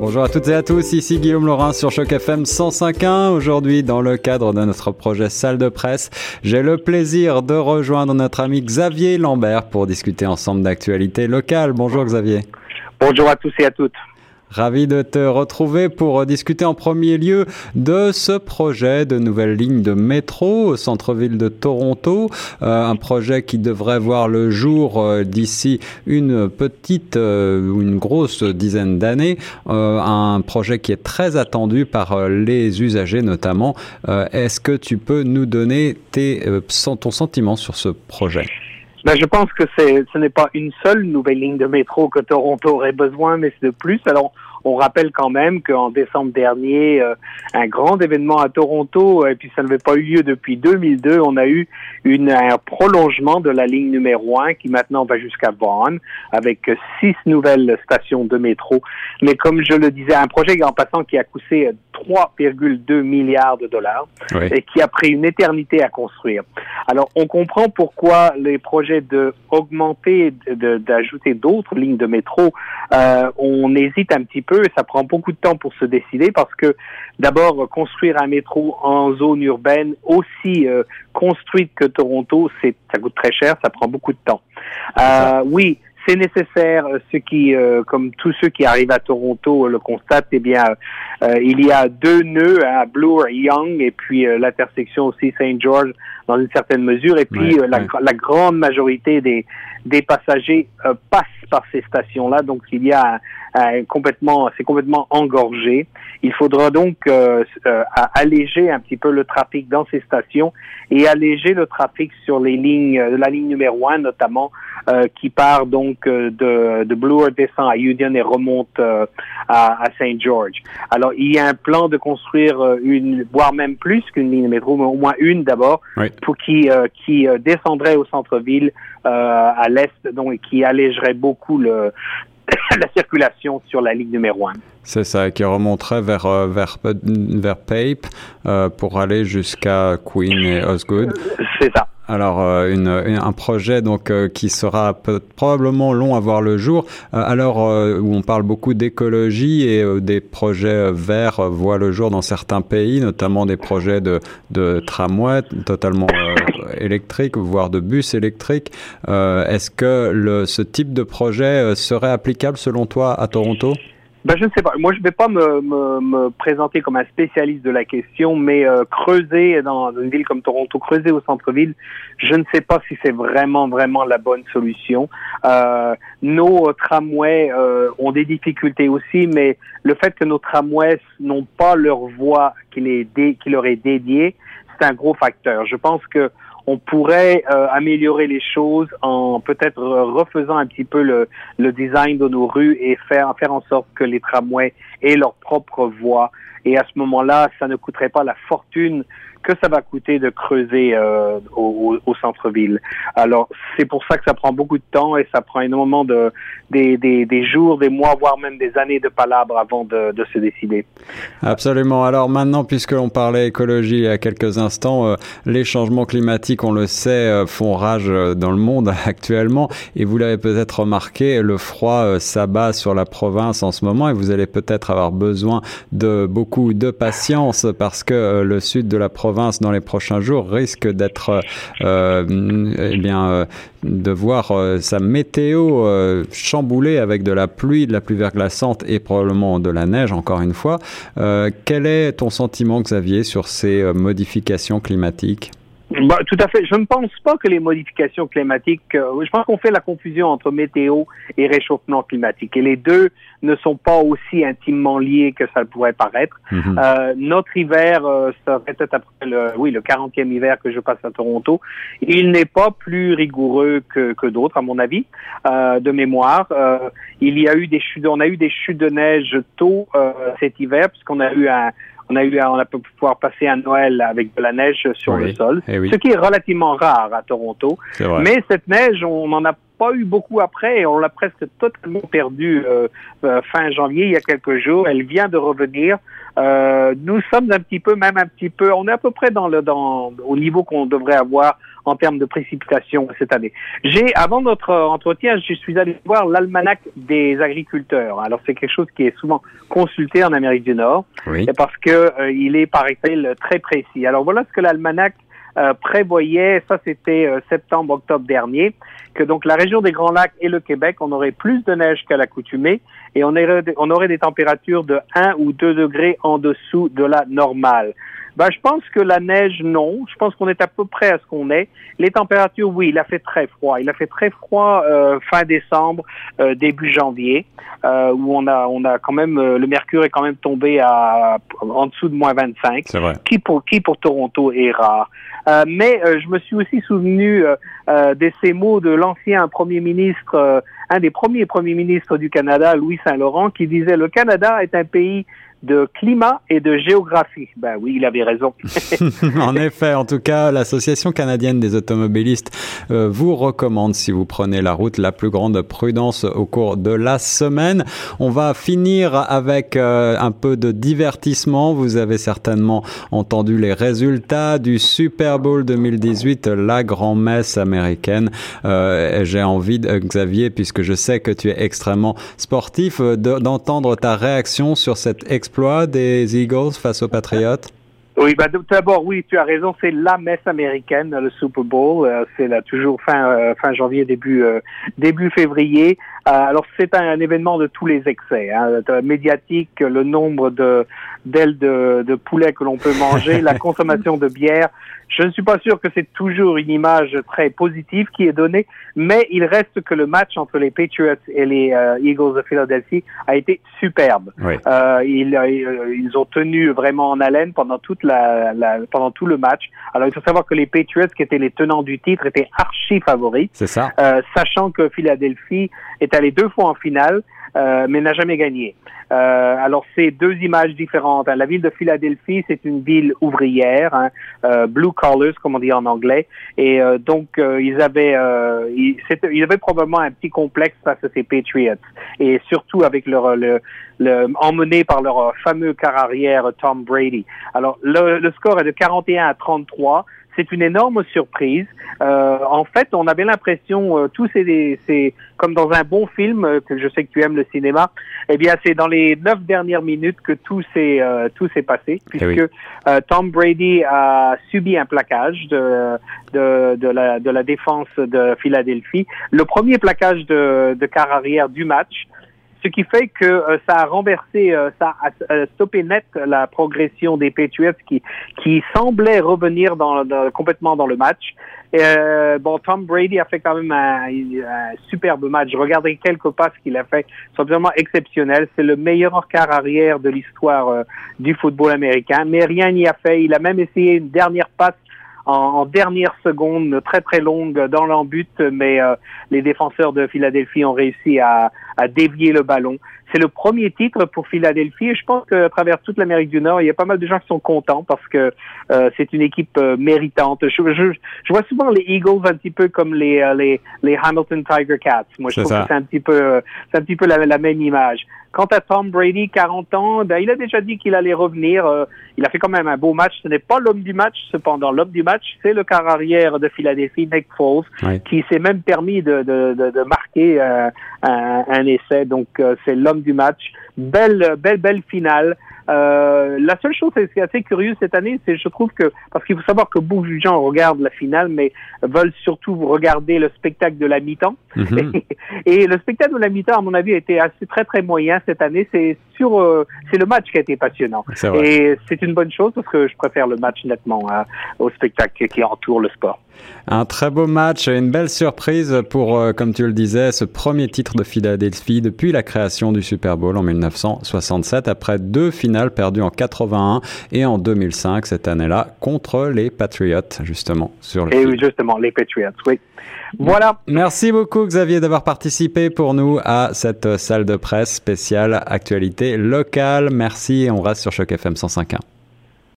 Bonjour à toutes et à tous, ici Guillaume Laurin sur Choc FM 105.1. Aujourd'hui, dans le cadre de notre projet Salle de presse, j'ai le plaisir de rejoindre notre ami Xavier Lambert pour discuter ensemble d'actualités locales. Bonjour Xavier. Bonjour à tous et à toutes. Ravi de te retrouver pour discuter en premier lieu de ce projet de nouvelle ligne de métro au centre-ville de Toronto, euh, un projet qui devrait voir le jour euh, d'ici une petite euh, ou une grosse dizaine d'années, un projet qui est très attendu par les usagers notamment. Est-ce que tu peux nous donner ton sentiment sur ce projet? Ben, je pense que ce n'est pas une seule nouvelle ligne de métro que Toronto aurait besoin, mais c'est de plus. Alors, on rappelle quand même qu'en décembre dernier, euh, un grand événement à Toronto, et puis ça n'avait pas eu lieu depuis 2002, on a eu une, un prolongement de la ligne numéro 1 qui maintenant va jusqu'à Vaughan avec six nouvelles stations de métro. Mais comme je le disais, un projet en passant qui a coûté 3,2 milliards de dollars et qui a pris une éternité à construire. Alors, on comprend pourquoi les projets de augmenter, d'ajouter d'autres lignes de métro, euh, on hésite un petit peu et ça prend beaucoup de temps pour se décider parce que d'abord construire un métro en zone urbaine aussi euh, construite que Toronto, c'est ça coûte très cher, ça prend beaucoup de temps. Euh, oui, c'est nécessaire. Euh, ce qui, euh, comme tous ceux qui arrivent à Toronto le constatent, eh bien, euh, il y a deux nœuds à Bloor et Young, et puis l'intersection aussi Saint George dans une certaine mesure, et puis la, la, grande majorité des des passagers passent par ces stations-là, donc il y a complètement, c'est complètement engorgé. Il faudra donc alléger un petit peu le trafic dans ces stations et alléger le trafic sur les lignes, la ligne numéro un notamment euh, qui part donc euh, de, de Bloor, descend à Union et remonte euh, à, à Saint George. Alors, il y a un plan de construire une, voire même plus qu'une ligne de métro, mais au moins une d'abord, pour qui, qui descendrait au centre-ville à l'est, donc qui allégerait beaucoup le, la circulation sur la ligne numéro 1. C'est ça, qui remonterait vers, vers, vers Pape pour aller jusqu'à Queen et Osgood. C'est ça. Alors, euh, un projet donc euh, qui sera probablement long à voir le jour. Euh, alors, où on parle beaucoup d'écologie et des projets verts voient le jour dans certains pays, notamment des projets de, de tramway totalement électriques, voire de bus électriques. Est-ce que le, ce type de projet serait applicable selon toi à Toronto? Ben, je ne sais pas. Moi, je ne vais pas me, me, me, présenter comme un spécialiste de la question, mais euh, creuser dans une ville comme Toronto, creuser au centre-ville, je ne sais pas si c'est vraiment, vraiment la bonne solution. Euh, nos tramways euh, ont des difficultés aussi, mais le fait que nos tramways n'ont pas leur voie qui, les qui leur est dédiée, c'est un gros facteur. Je pense que on pourrait euh, améliorer les choses en peut-être refaisant un petit peu le, design de nos rues et faire, faire en sorte que les tramways aient leur propre voie. Et à ce moment-là, ça ne coûterait pas la fortune que ça va coûter de creuser euh, au, centre-ville. Alors, c'est pour ça que ça prend beaucoup de temps et ça prend énormément de des, des, jours, des mois, voire même des années de palabres avant de, de se décider. Absolument. Alors maintenant, puisqu'on parlait écologie il y a quelques instants, euh, les changements climatiques, on le sait, euh, font rage dans le monde actuellement. Et vous l'avez peut-être remarqué, le froid s'abat sur la province en ce moment et vous allez peut-être avoir besoin de beaucoup de patience parce que le sud de la province dans les prochains jours risque d'être, euh, eh bien, euh, de voir euh, sa météo chamboulée avec de la pluie, de la pluie verglaçante et probablement de la neige, encore une fois. quel est ton sentiment, Xavier, sur ces modifications climatiques? Bah, tout à fait. Je ne pense pas que les modifications climatiques, euh, je pense qu'on fait la confusion entre météo et réchauffement climatique. Et les deux ne sont pas aussi intimement liés que ça pourrait paraître. Mhm. euh, notre hiver, euh, ça fait peut-être après le, oui, le 40e hiver que je passe à Toronto. Il n'est pas plus rigoureux que, que d'autres, à mon avis, euh, de mémoire. Euh, il y a eu des chutes, on a eu des chutes de neige tôt cet hiver, puisqu'on a eu un, on a eu, on a pu pouvoir passer un Noël avec de la neige sur le sol, eh ce qui est relativement rare à Toronto. Mais cette neige, on en a pas eu beaucoup après on l'a presque totalement perdu euh, euh, fin janvier, il y a quelques jours. Elle vient de revenir. Euh, nous sommes un petit peu, même un petit peu, on est à peu près dans le, dans, au niveau qu'on devrait avoir en termes de précipitations cette année. J'ai, avant notre entretien, je suis allé voir l'almanach des agriculteurs. Alors c'est quelque chose qui est souvent consulté en Amérique du Nord, Oui. parce que euh, il est, paraît-il, très précis. Alors voilà ce que l'almanach euh, prévoyait, ça c'était euh, septembre-octobre dernier, que donc la région des Grands Lacs et le Québec, on aurait plus de neige qu'à l'accoutumée et on aurait, des températures de 1 ou 2 degrés en dessous de la normale. Ben, je pense que la neige, non. Je pense qu'on est à peu près à ce qu'on est. Les températures, oui, il a fait très froid. Il a fait très froid euh, fin décembre, euh, début janvier, euh, où on a, on a quand même, euh, le mercure est quand même tombé à en dessous de moins 25 C'est vrai. qui pour qui pour Toronto est rare. Euh, mais euh, je me suis aussi souvenu de ces mots de l'ancien premier ministre, euh, un des premiers premiers ministres du Canada, Louis Saint-Laurent, qui disait le Canada est un pays de climat et de géographie. Ben oui, il avait raison. en effet, en tout cas, l'Association canadienne des automobilistes euh, vous recommande, si vous prenez la route, la plus grande prudence au cours de la semaine. On va finir avec euh, un peu de divertissement. Vous avez certainement entendu les résultats du Super Bowl 2018, la grand-messe américaine. Euh, J'ai envie, de, Xavier, puisque je sais que tu es extrêmement sportif, de- d'entendre ta réaction sur cet des Eagles face aux Patriots. Oui, bah, tout d'abord, oui, tu as raison, c'est la messe américaine, le Super Bowl. Euh, c'est là toujours fin euh, fin janvier, début euh, début février. Euh, alors c'est un, un événement de tous les excès, hein, de- médiatique, le nombre de d'ailes de, de poulet que l'on peut manger, la consommation de bière. Je ne suis pas sûr que c'est toujours une image très positive qui est donnée, mais il reste que le match entre les Patriots et les euh, Eagles de Philadelphie a été superbe. Oui. Euh, ils, euh, ils ont tenu vraiment en haleine pendant toute la, la- pendant tout le match. Alors il faut savoir que les Patriots, qui étaient les tenants du titre, étaient archi favoris, C'est ça. euh, sachant que Philadelphie est allé deux fois en finale, euh, mais n'a jamais gagné. Euh, alors c'est deux images différentes. La ville de Philadelphie, c'est une ville ouvrière, hein, euh, blue collars comme on dit en anglais, et euh, donc euh, ils avaient euh, ils, ils avaient probablement un petit complexe face à ces Patriots, et surtout avec leur le, le emmené par leur fameux car arrière Tom Brady. Alors le, le score est de 41 à 33. C'est une énorme surprise. Euh, en fait, on avait l'impression, euh, tous ces, ces, comme dans un bon film, euh, que je sais que tu aimes le cinéma, eh bien, c'est dans les neuf dernières minutes que tout s'est euh, tout s'est passé, puisque oui. euh, Tom Brady a subi un plaquage de de, de la de la défense de Philadelphie, le premier plaquage de, de quart arrière du match ce qui fait que euh, ça a renversé, euh, ça a euh, stoppé net la progression des Patriots qui qui semblaient revenir dans, dans- complètement dans le match. Euh, bon, Tom Brady a fait quand même un, un superbe match. Regardez quelques passes qu'il a fait, sont vraiment exceptionnels. C'est le meilleur quart arrière de l'histoire euh, du football américain, mais rien n'y a fait. Il a même essayé une dernière passe en, en dernière seconde, très très longue dans l'embut, mais euh, les défenseurs de Philadelphie ont réussi à, à dévier le ballon. C'est le premier titre pour Philadelphie et je pense qu'à travers toute l'Amérique du Nord, il y a pas mal de gens qui sont contents parce que euh, c'est une équipe euh, méritante. Je, je, je vois souvent les Eagles un petit peu comme les euh, les, les Hamilton Tiger Cats. Moi, je trouve ça. que c'est un petit peu c'est un petit peu la, la même image. Quant à Tom Brady, 40 ans, ben, il a déjà dit qu'il allait revenir. Il a fait quand même un beau match. Ce n'est pas l'homme du match, cependant. L'homme du match, c'est le quart arrière de Philadelphie, Nick Foles, Oui. qui s'est même permis de, de, de, de marquer un, un essai. Donc, euh, c'est l'homme du match. Belle, belle, belle finale. Euh, la seule chose qui est assez curieux cette année, c'est je trouve que parce qu'il faut savoir que beaucoup de gens regardent la finale, mais veulent surtout regarder le spectacle de la mi-temps. Mhm. Et le spectacle de la mi-temps, à mon avis, a été assez très très moyen cette année. C'est sur, euh, c'est le match qui a été passionnant. Et c'est une bonne chose parce que je préfère le match nettement hein, au spectacle qui entoure le sport. Un très beau match et une belle surprise pour, euh, comme tu le disais, ce premier titre de Philadelphie depuis la création du Super Bowl en 1967, après deux finales perdues en 81 et en 2005 cette année-là contre les Patriots, justement, sur le Et oui, justement, les Patriots, oui. Voilà. Merci beaucoup Xavier d'avoir participé pour nous à cette euh, salle de presse spéciale actualité locale. Merci et on reste sur Choc FM 105.1.